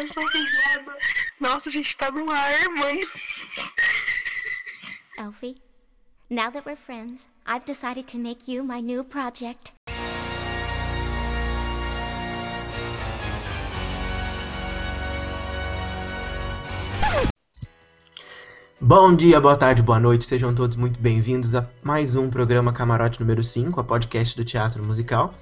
essa risada. Nossa, a gente tá no ar, mano. Elfie, now that we're friends, I've decided to make you my new project. Bom dia, boa tarde, boa noite, sejam todos muito bem-vindos a mais um programa Camarote número 5, a podcast do Teatro Musical.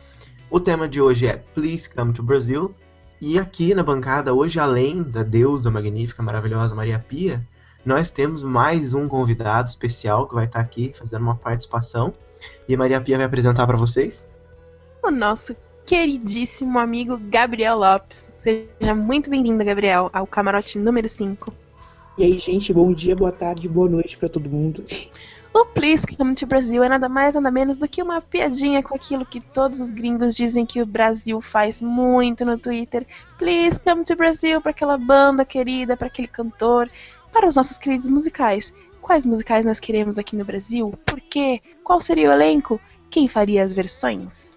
O tema de hoje é Please Come to Brazil. E aqui na bancada, hoje, além da deusa magnífica, maravilhosa Maria Pia, nós temos mais um convidado especial que vai estar aqui fazendo uma participação. E a Maria Pia vai apresentar para vocês. O nosso queridíssimo amigo Gabriel Lopes. Seja muito bem-vindo, Gabriel, ao Camarote número 5. E aí, gente, bom dia, boa tarde, boa noite para todo mundo. O Please Come to Brasil é nada mais nada menos do que uma piadinha com aquilo que todos os gringos dizem que o Brasil faz muito no Twitter. Please Come to Brasil para aquela banda querida, para aquele cantor, para os nossos queridos musicais. Quais musicais nós queremos aqui no Brasil? Por quê? Qual seria o elenco? Quem faria as versões?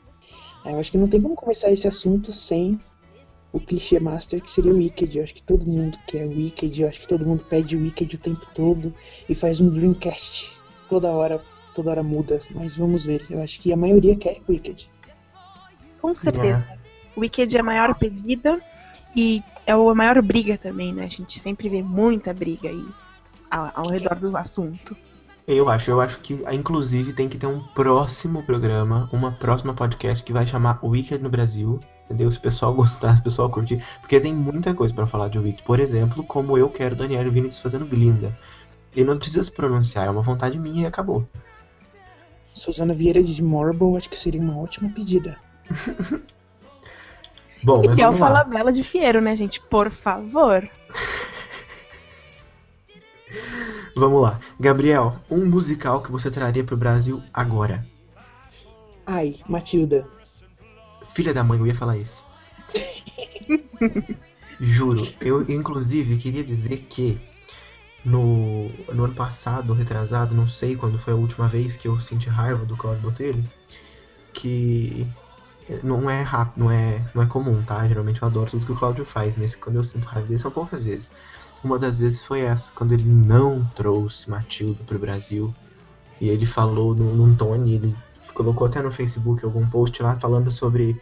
Eu acho que não tem como começar esse assunto sem o clichê master que seria o Wicked. Eu acho que todo mundo quer Wicked, eu acho que todo mundo pede Wicked o tempo todo e faz um Dreamcast toda hora, toda hora muda, mas vamos ver. Eu acho que a maioria quer Wicked. Com certeza. O Wicked é a maior pedida e é a maior briga também, né? A gente sempre vê muita briga aí ao, ao redor do assunto. Eu acho, eu acho que inclusive tem que ter um próximo programa, uma próxima podcast que vai chamar Wicked no Brasil entendeu? Se o pessoal gostar, se o pessoal curtir, porque tem muita coisa para falar de Wicked. Por exemplo, como eu quero Daniel Vinicius fazendo Glinda. Ele não precisa se pronunciar, é uma vontade minha e acabou. Suzana Vieira de Morbo, acho que seria uma ótima pedida. Bom, e que é o Falabella de Fiero, né, gente? Por favor. vamos lá. Gabriel, um musical que você traria pro Brasil agora? Ai, Matilda. Filha da mãe, eu ia falar isso. Juro. Eu, inclusive, queria dizer que no, no ano passado, retrasado, não sei quando foi a última vez que eu senti raiva do Claudio Botelho, que não é rápido, não é, não é comum, tá? Geralmente eu adoro tudo que o Claudio faz, mas quando eu sinto raiva dele são poucas vezes. Uma das vezes foi essa, quando ele não trouxe Matilda pro Brasil. E ele falou num, num tom, ele colocou até no Facebook algum post lá falando sobre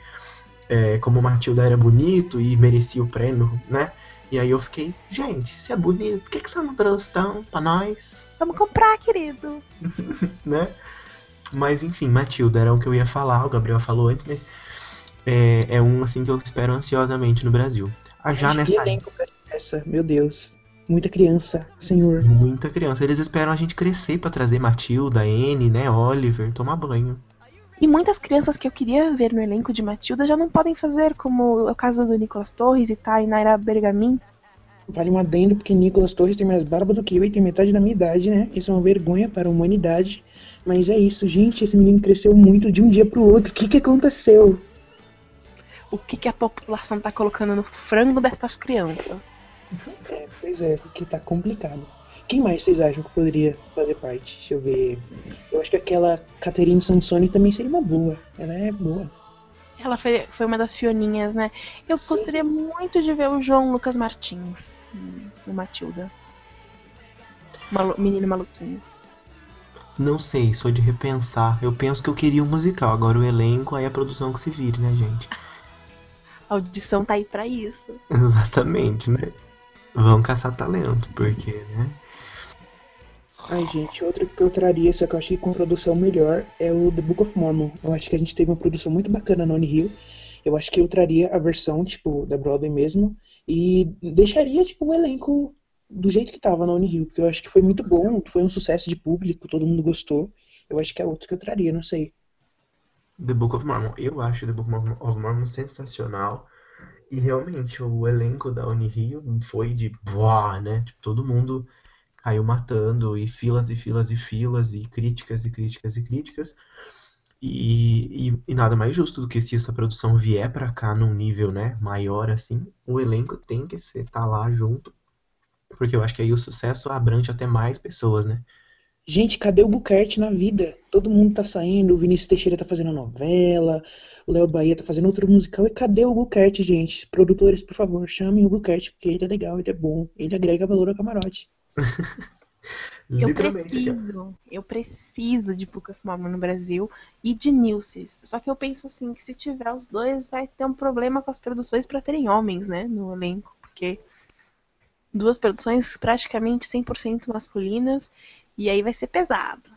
é, como Matilda era bonito e merecia o prêmio, né? E aí eu fiquei, gente, se é bonito, por que, que você não trouxe tão pra nós? Vamos comprar, querido. né? Mas enfim, Matilda era o que eu ia falar, o Gabriel falou antes, mas é, é um assim que eu espero ansiosamente no Brasil. Ah, já nessa. Essa, meu Deus. Muita criança, senhor. Muita criança. Eles esperam a gente crescer para trazer Matilda, Anne, né, Oliver, tomar banho. E muitas crianças que eu queria ver no elenco de Matilda já não podem fazer, como é o caso do Nicolas Torres e Tainara Bergamin. Vale um adendo, porque Nicolas Torres tem mais barba do que eu e tem metade da minha idade, né? Isso é uma vergonha para a humanidade. Mas é isso, gente. Esse menino cresceu muito de um dia pro outro. O que, que aconteceu? O que, que a população tá colocando no frango destas crianças? É, pois é, porque tá complicado. Quem mais vocês acham que poderia fazer parte? Deixa eu ver. Eu acho que aquela Caterine Sansoni também seria uma boa. Ela é boa. Ela foi, foi uma das fioninhas, né? Eu sim, gostaria sim. muito de ver o João Lucas Martins no Matilda. Malu menino maluquinho. Não sei, sou de repensar. Eu penso que eu queria um musical. Agora o elenco, aí a produção que se vire, né, gente? A audição tá aí pra isso. Exatamente, né? Vão caçar talento, porque, né? Ai, gente, outro que eu traria, só que eu acho que com produção melhor, é o The Book of Mormon. Eu acho que a gente teve uma produção muito bacana no Hill. Eu acho que eu traria a versão, tipo, da Broadway mesmo. E deixaria, tipo, o elenco do jeito que tava no Hill. Porque eu acho que foi muito bom, foi um sucesso de público, todo mundo gostou. Eu acho que é outro que eu traria, não sei. The Book of Mormon. Eu acho The Book of Mormon sensacional. E realmente, o elenco da Unirio foi de boa, né? Tipo, todo mundo caiu matando, e filas e filas e filas, e críticas e críticas e críticas. E, e, e nada mais justo do que se essa produção vier para cá num nível né, maior assim, o elenco tem que estar tá lá junto, porque eu acho que aí o sucesso abrange até mais pessoas, né? Gente, cadê o Bucarte na vida? Todo mundo tá saindo, o Vinícius Teixeira tá fazendo novela, o Léo Bahia tá fazendo outro musical. E cadê o Bucarte, gente? Produtores, por favor, chamem o Bucarte, porque ele é legal, ele é bom, ele agrega valor ao camarote. Eu preciso, eu preciso de Poucas Mormon no Brasil e de Nilces. Só que eu penso assim, que se tiver os dois, vai ter um problema com as produções pra terem homens, né, no elenco. Porque duas produções praticamente 100% masculinas, e aí vai ser pesado.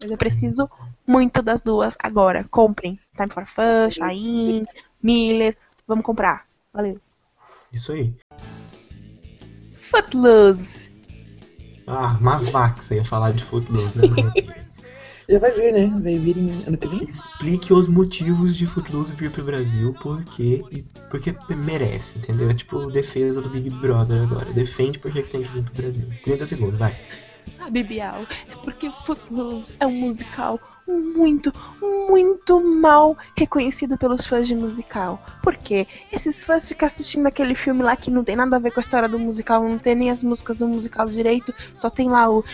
Mas eu preciso muito das duas agora. Comprem. Time for Fun, Shine, Miller. Vamos comprar. Valeu. Isso aí. Footloose. Ah, uma vaca, você ia falar de Footloose, né? Já vai vir, né? Vai vir em ano que vem. Explique os motivos de Footloose vir pro Brasil, porque e porque merece, entendeu? É tipo defesa do Big Brother agora. Defende porque que tem que vir pro Brasil. 30 segundos, vai. Sabe, Bial? É porque Footloose é um musical muito, muito mal reconhecido pelos fãs de musical. Por quê? Esses fãs ficam assistindo aquele filme lá que não tem nada a ver com a história do musical, não tem nem as músicas do musical direito, só tem lá o.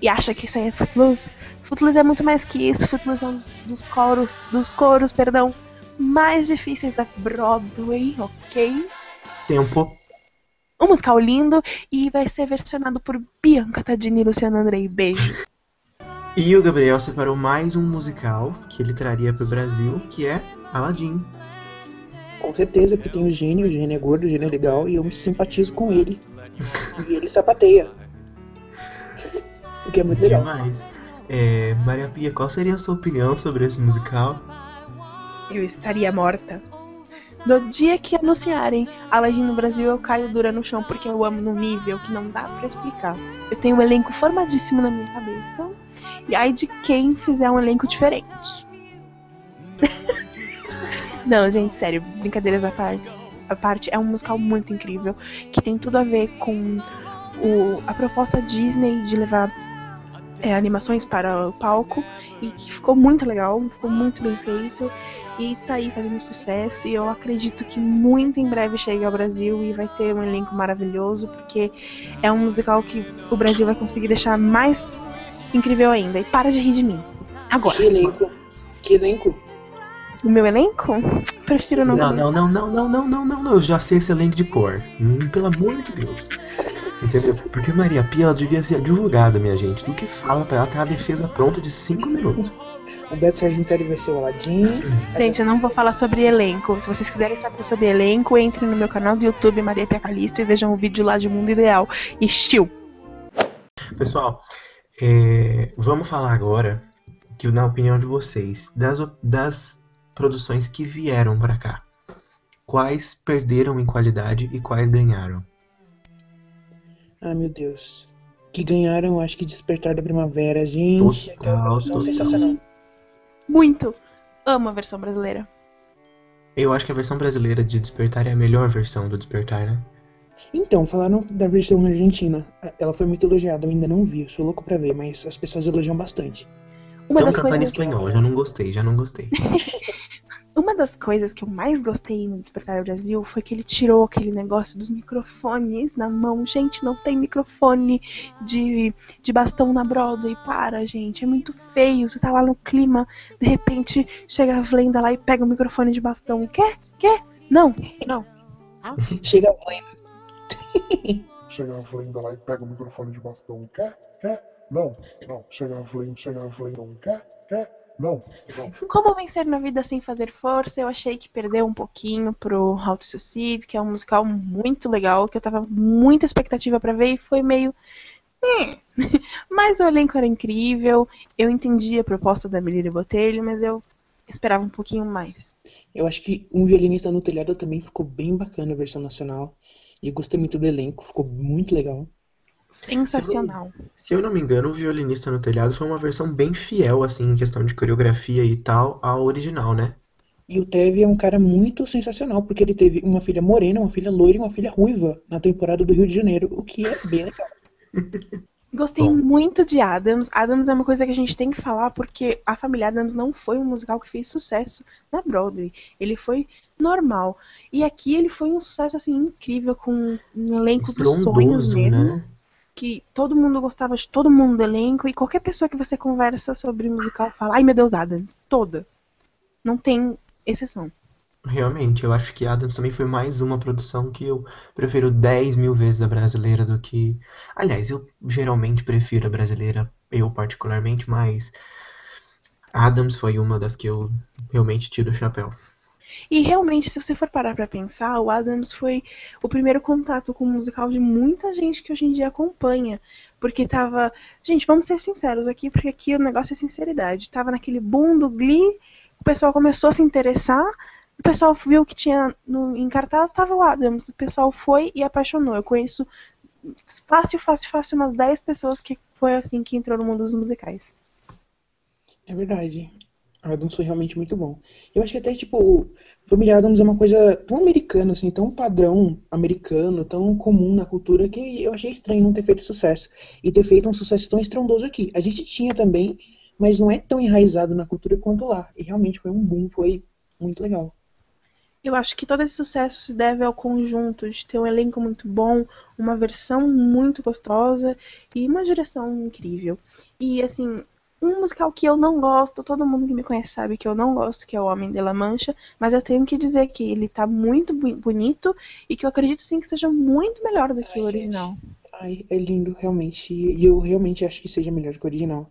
E acha que isso aí é Footloose? Footloose é muito mais que isso. Footloose é um dos, dos coros, dos coros, perdão, mais difíceis da Broadway, ok? Tempo. Um musical lindo e vai ser versionado por Bianca Tadini e Luciano Andrei. Beijo. E o Gabriel separou mais um musical que ele traria pro Brasil, que é Aladdin. Com certeza, porque tem o gênio, o gênio é gordo, o gênio é legal, e eu me simpatizo com ele. E ele sapateia. O que é muito legal. Demais. É, Maria Pia, qual seria a sua opinião sobre esse musical? Eu estaria morta. No dia que anunciarem Aladdin no Brasil, eu caio dura no chão porque eu amo num nível que não dá pra explicar. Eu tenho um elenco formadíssimo na minha cabeça. E ai de quem fizer um elenco diferente. não, gente, sério, brincadeiras à parte. A parte é um musical muito incrível que tem tudo a ver com o, a proposta Disney de levar é, animações para o palco e que ficou muito legal, ficou muito bem feito e tá aí fazendo sucesso e eu acredito que muito em breve chegue ao Brasil e vai ter um elenco maravilhoso porque é um musical que o Brasil vai conseguir deixar mais incrível ainda. E para de rir de mim. Agora, Que elenco. Que elenco. o meu elenco? Prefiro não, Não, não, não, não, não, não, não, não. Eu já sei esse elenco de cor. Hum, pelo amor de Deus. Entendeu? Porque Maria Pia ela devia ser advogada, minha gente. Do que fala pra ela ter a defesa pronta de 5 minutos. O Beto Sargentelli vai ser o Aladdin. Gente, eu não vou falar sobre elenco. Se vocês quiserem saber sobre elenco, entrem no meu canal do YouTube, Maria Pia Calisto, e vejam o vídeo lá de Mundo Ideal. E chill! Pessoal, é, vamos falar agora, que na opinião de vocês, das, das produções que vieram pra cá. Quais perderam em qualidade e quais ganharam? Ah, meu Deus. Que ganharam, acho que Despertar da Primavera. Gente, aquela Total, produção total. sensacional. Muito! Amo a versão brasileira. Eu acho que a versão brasileira de Despertar é a melhor versão do Despertar, né? Então, falaram da versão argentina. Ela foi muito elogiada, eu ainda não vi, eu sou louco pra ver, mas as pessoas elogiam bastante. Uma Estão das, cantando em espanhol, já não gostei, já não gostei. uma das coisas que eu mais gostei no Despertar do Brasil foi que ele tirou aquele negócio dos microfones na mão. Gente, não tem microfone de, de bastão na Broadway. Para, gente. É muito feio. Você tá lá no clima, de repente chega a Vlenda lá e pega o microfone de bastão. Quer? Quer? Não, não. Chega a Blenda. Chega a Vlenda lá e pega o microfone de bastão. Quer? Quer? Não, não. Chega a Vlenda, chega a Vlenda. Não quer? Quer? Não. Como vencer na vida sem fazer força, eu achei que perdeu um pouquinho pro How to Succeed, que é um musical muito legal, que eu tava muita expectativa pra ver e foi meio. "Hum". Mas o elenco era incrível, eu entendi a proposta da Melina Botelho, mas eu esperava um pouquinho mais. Eu acho que Um Violinista no Telhado também ficou bem bacana a versão nacional. E eu gostei muito do elenco, ficou muito legal. Sensacional. Se eu não me engano, o Violinista no Telhado foi uma versão bem fiel, assim, em questão de coreografia e tal, ao original, né? E o Teve é um cara muito sensacional, porque ele teve uma filha morena, uma filha loira e uma filha ruiva na temporada do Rio de Janeiro, o que é bem legal. Gostei Bom. muito de Adams. Adams é uma coisa que a gente tem que falar porque a família Adams não foi um musical que fez sucesso na Broadway. Ele foi normal. E aqui ele foi um sucesso assim incrível com um elenco dos sonhos Estrondoso, mesmo. né? Que todo mundo gostava de todo mundo do elenco e qualquer pessoa que você conversa sobre musical fala: "Ai, meu Deus, Adams". Toda. Não tem exceção. Realmente, eu acho que Adams também foi mais uma produção que eu prefiro 10 mil vezes a brasileira do que. Aliás, eu geralmente prefiro a brasileira, eu particularmente, mas Adams foi uma das que eu realmente tiro o chapéu. E realmente, se você for parar pra pensar, o Adams foi o primeiro contato com o musical de muita gente que hoje em dia acompanha. Porque tava. Gente, vamos ser sinceros aqui, porque aqui o negócio é sinceridade. Tava naquele boom do Glee, o pessoal começou a se interessar, o pessoal viu que tinha no, em cartaz, tava o Adams. O pessoal foi e apaixonou. Eu conheço fácil, fácil, fácil umas 10 pessoas que foi assim que entrou no mundo dos musicais. É verdade. Adams foi realmente muito bom. Eu acho que até, tipo, Família Adams é uma coisa tão americana, assim, tão padrão americano, tão comum na cultura, que eu achei estranho não ter feito sucesso. E ter feito um sucesso tão estrondoso aqui. A gente tinha também, mas não é tão enraizado na cultura quanto lá. E realmente foi um boom, foi muito legal. Eu acho que todo esse sucesso se deve ao conjunto de ter um elenco muito bom, uma versão muito gostosa e uma direção incrível. E assim, um musical que eu não gosto, todo mundo que me conhece sabe que eu não gosto, que é o Homem de La Mancha, mas eu tenho que dizer que ele tá muito bonito e que eu acredito sim que seja muito melhor do que Ai, o gente. original. Ai, é lindo, realmente. E eu realmente acho que seja melhor que o original.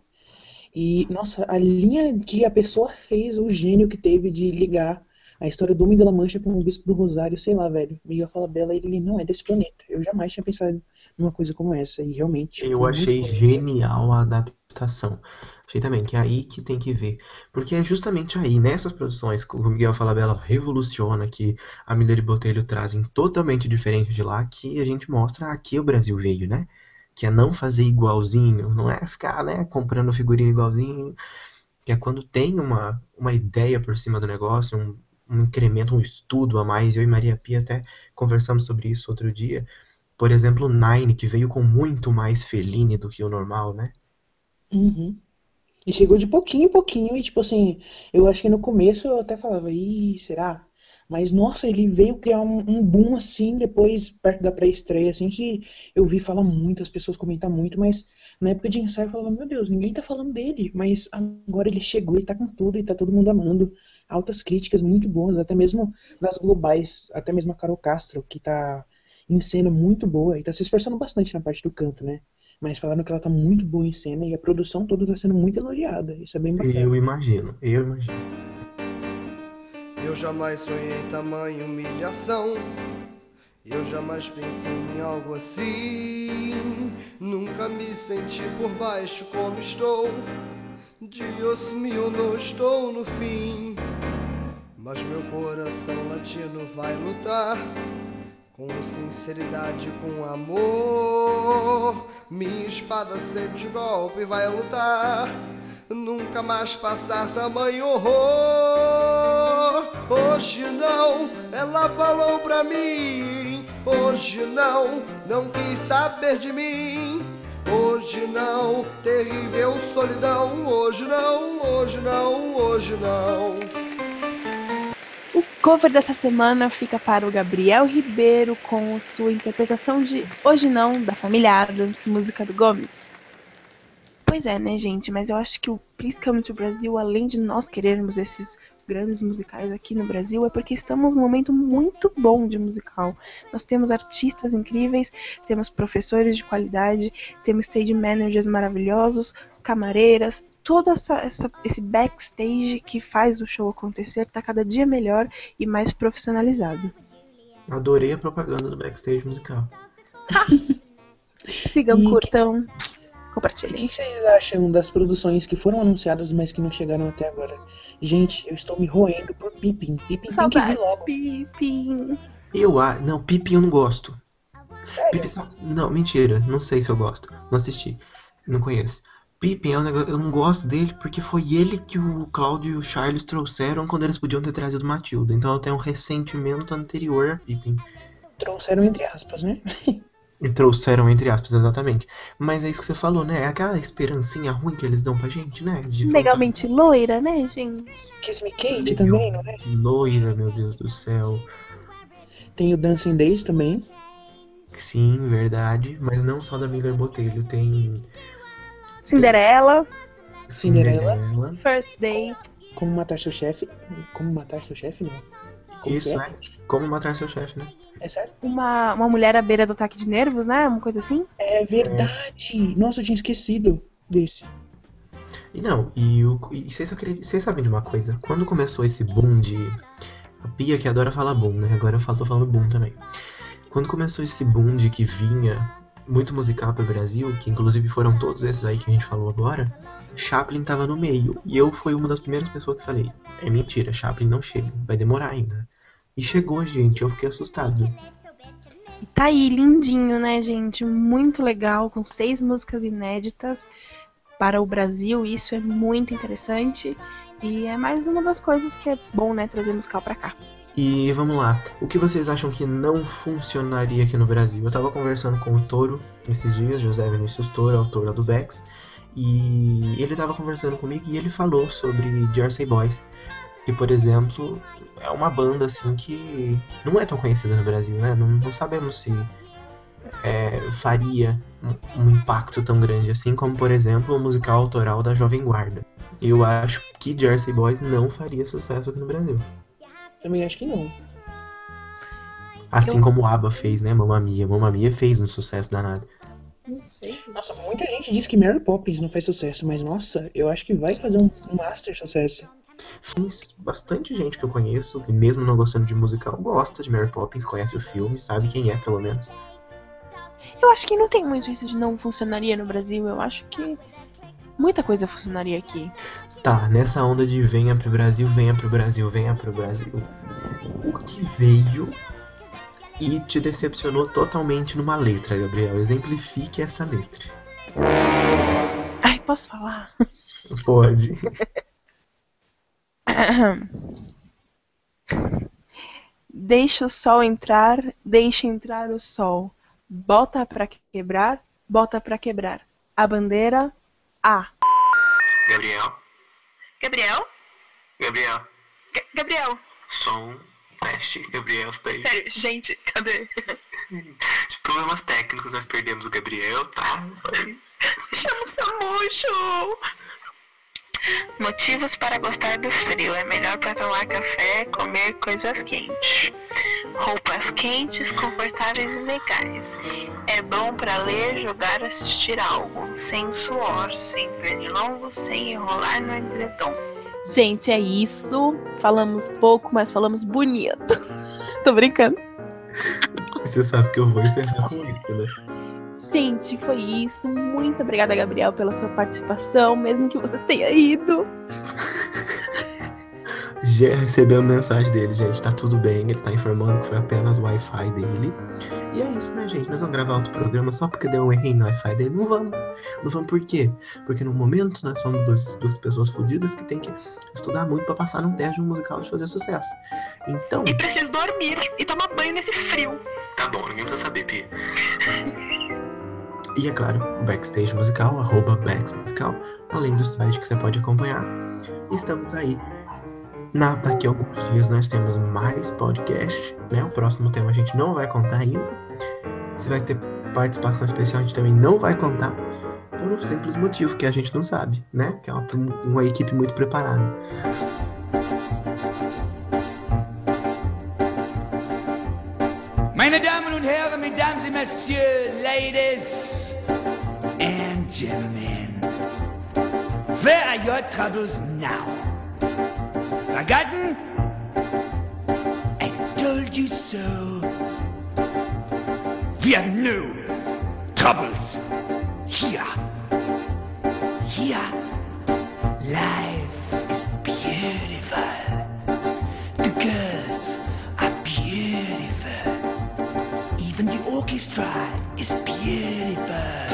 E, nossa, a linha que a pessoa fez, o gênio que teve de ligar a história do Homem de La Mancha com o Bispo do Rosário, sei lá, velho. Miguel Falabella, ele não é desse planeta. Eu jamais tinha pensado numa coisa como essa. E realmente. Eu achei bom. genial a adaptação. Achei também que é aí que tem que ver. Porque é justamente aí, nessas produções que o Miguel Falabella revoluciona, que a Miller e Botelho trazem totalmente diferente de lá, que a gente mostra a que o Brasil veio, né? Que é não fazer igualzinho, não é ficar, né, comprando figurinha igualzinho. Que é quando tem uma, uma ideia por cima do negócio, um, um incremento, um estudo a mais. Eu e Maria Pia até conversamos sobre isso outro dia. Por exemplo, Nine, que veio com muito mais Fellini do que o normal, né? Uhum. E chegou de pouquinho em pouquinho, e tipo assim, eu acho que no começo eu até falava, ih, será? Mas nossa, ele veio criar um, um boom assim, depois, perto da pré-estreia, assim, que eu vi falar muito, as pessoas comentar muito, mas na época de ensaio eu falava, meu Deus, ninguém tá falando dele, mas agora ele chegou e tá com tudo, e tá todo mundo amando. Altas críticas muito boas, até mesmo das globais, até mesmo a Carol Castro, que tá em cena muito boa, e tá se esforçando bastante na parte do canto, né? Mas falaram que ela tá muito boa em cena e a produção toda tá sendo muito elogiada. Isso é bem bacana. Eu imagino, eu imagino. Eu jamais sonhei tamanha humilhação. Eu jamais pensei em algo assim. Nunca me senti por baixo como estou. Dios mil, não estou no fim. Mas meu coração latino vai lutar. Com sinceridade, com amor. Minha espada sente o golpe, vai lutar. Nunca mais passar tamanho horror. Hoje não, ela falou pra mim. Hoje não, não quis saber de mim. Hoje não, terrível solidão. Hoje não, hoje não, hoje não. Cover dessa semana fica para o Gabriel Ribeiro com sua interpretação de Hoje Não, da família Adams, música do Gomes. Pois é, né, gente? Mas eu acho que o Please Come to Brasil, além de nós querermos esses grandes musicais aqui no Brasil, é porque estamos num momento muito bom de musical. Nós temos artistas incríveis, temos professores de qualidade, temos stage managers maravilhosos, camareiras, todo essa, essa- esse backstage que faz o show acontecer está cada dia melhor e mais profissionalizado. Adorei a propaganda do backstage musical. Sigam, E- curtam, O compartilhem. que vocês acham das produções que foram anunciadas, mas que não chegaram até agora? Gente, eu estou me roendo por Pippin. Pippin tem que vir logo. Pipim. Eu, ah, não, Pippin eu não gosto. Sério? Pippin, não, mentira, não sei se eu gosto. Não assisti, não conheço. Pippin é um negócio, eu não gosto dele porque foi ele que o Cláudio e o Charles trouxeram quando eles podiam ter trazido Matilda. Então eu tenho um ressentimento anterior a Pippin. Trouxeram entre aspas, né? E trouxeram, entre aspas, exatamente. Mas é isso que você falou, né? É aquela esperancinha ruim que eles dão pra gente, né? De voltar Legalmente loira, né, gente? Kiss Me Kate também, não é? Loira, meu Deus do céu. Tem o Dancing Days também. Sim, verdade. Mas não só da Miller Botelho. Tem Cinderela, Cinderela. Cinderela. First Day. Como matar seu chefe. Como matar seu chefe, não. Como Isso, é. Como matar seu chefe, né? É sério? Uma, uma mulher à beira do ataque de nervos, né? Uma coisa assim. É verdade! Nossa, eu tinha esquecido desse. E não, e, o, e vocês, vocês sabem de uma coisa? Quando começou esse boom de. A Pia que adora falar boom, né? Agora eu falo, tô falando boom também. Quando começou esse boom de que vinha muito musical pro Brasil, que inclusive foram todos esses aí que a gente falou agora, Chaplin tava no meio. E eu fui uma das primeiras pessoas que falei: é mentira, Chaplin não chega, vai demorar ainda. E chegou, gente, eu fiquei assustado. Tá aí, lindinho, né, gente? Muito legal, com seis músicas inéditas para o Brasil. Isso é muito interessante. E é mais uma das coisas que é bom, né? Trazer musical pra cá. E vamos lá, o que vocês acham que não funcionaria aqui no Brasil? Eu tava conversando com o Toro esses dias, José Vinícius Toro, autor do Bex, e ele tava conversando comigo e ele falou sobre Jersey Boys, que por exemplo é uma banda assim que não é tão conhecida no Brasil, né? Não, não sabemos se é, faria um, um impacto tão grande assim como por exemplo o musical autoral da Jovem Guarda. E eu acho que Jersey Boys não faria sucesso aqui no Brasil. Também acho que não. Assim Eu- como o ABBA fez, né? Mamma Mia. Mamma Mia fez um sucesso danado. Nossa, muita gente diz que Mary Poppins não faz sucesso, mas nossa, eu acho que vai fazer um, um master sucesso. Bastante gente que eu conheço, que mesmo não gostando de musical, gosta de Mary Poppins, conhece o filme, sabe quem é, pelo menos. Eu acho que não tem muito isso de não funcionaria no Brasil. Eu acho que muita coisa funcionaria aqui. Tá, nessa onda de venha pro Brasil, venha pro Brasil, venha pro Brasil. O que veio e te decepcionou totalmente numa letra, Gabriel? Exemplifique essa letra. Ai, posso falar? Pode. Deixa o sol entrar, deixa entrar o sol. Bota pra quebrar, bota pra quebrar. A bandeira A. Gabriel? Gabriel? Gabriel? Gabriel, Som, teste, Gabriel, está aí. sério, gente, cadê? De problemas técnicos, nós perdemos o Gabriel, tá? Chama o Samucho! Motivos para gostar do frio. É melhor para tomar café, comer coisas quentes. Roupas quentes, confortáveis e legais. É bom para ler, jogar, assistir algo. Sem suor, sem pernilongo, sem enrolar no edredom. Gente, é isso. Falamos pouco, mas falamos bonito. Tô brincando. Você sabe que eu vou encerrar com isso, né? Gente, foi isso. Muito obrigada, Gabriel, pela sua participação, mesmo que você tenha ido. Já recebeu a mensagem dele, gente. Tá tudo bem. Ele tá informando que foi apenas o Wi-Fi dele. E é isso, né, gente? Nós vamos gravar outro programa só porque deu um erro no Wi-Fi dele. Não vamos. Não vamos por quê? Porque no momento nós somos duas, duas pessoas fodidas que tem que estudar muito pra passar num teste de um musical de fazer sucesso. Então. E preciso dormir e tomar banho nesse frio. Tá bom, ninguém precisa saber, Pia. E é claro, o Backstage Musical, arroba Backs Musical, além do site que você pode acompanhar. Estamos aí. Na, daqui a alguns dias nós temos mais podcast, né? O próximo tema a gente não vai contar ainda. Se vai ter participação especial, a gente também não vai contar. Por um simples motivo que a gente não sabe, né? Que é uma, uma equipe muito preparada. Meine Damen und Herren, Mesdames et Messieurs, Ladies and Gentlemen, where are your troubles now? Forgotten? I told you so. We have no troubles here. Here, he's tried is beautiful.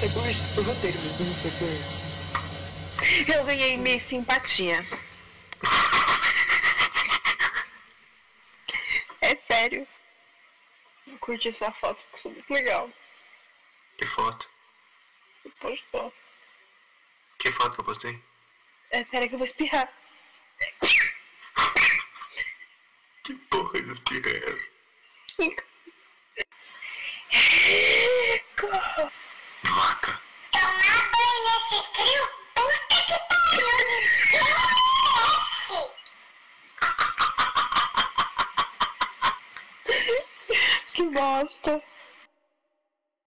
Mas foi por, por roteiro mesmo, não foi por. Eu ganhei Miss Simpatia. É sério. Eu curti sua foto, ficou muito legal. Que foto? Você postou. Que foto que eu postei? É, pera que eu vou espirrar. Que porra de espirra é essa? Vaca. Nesse frio? Puta que pariu! Não merece! Que bosta.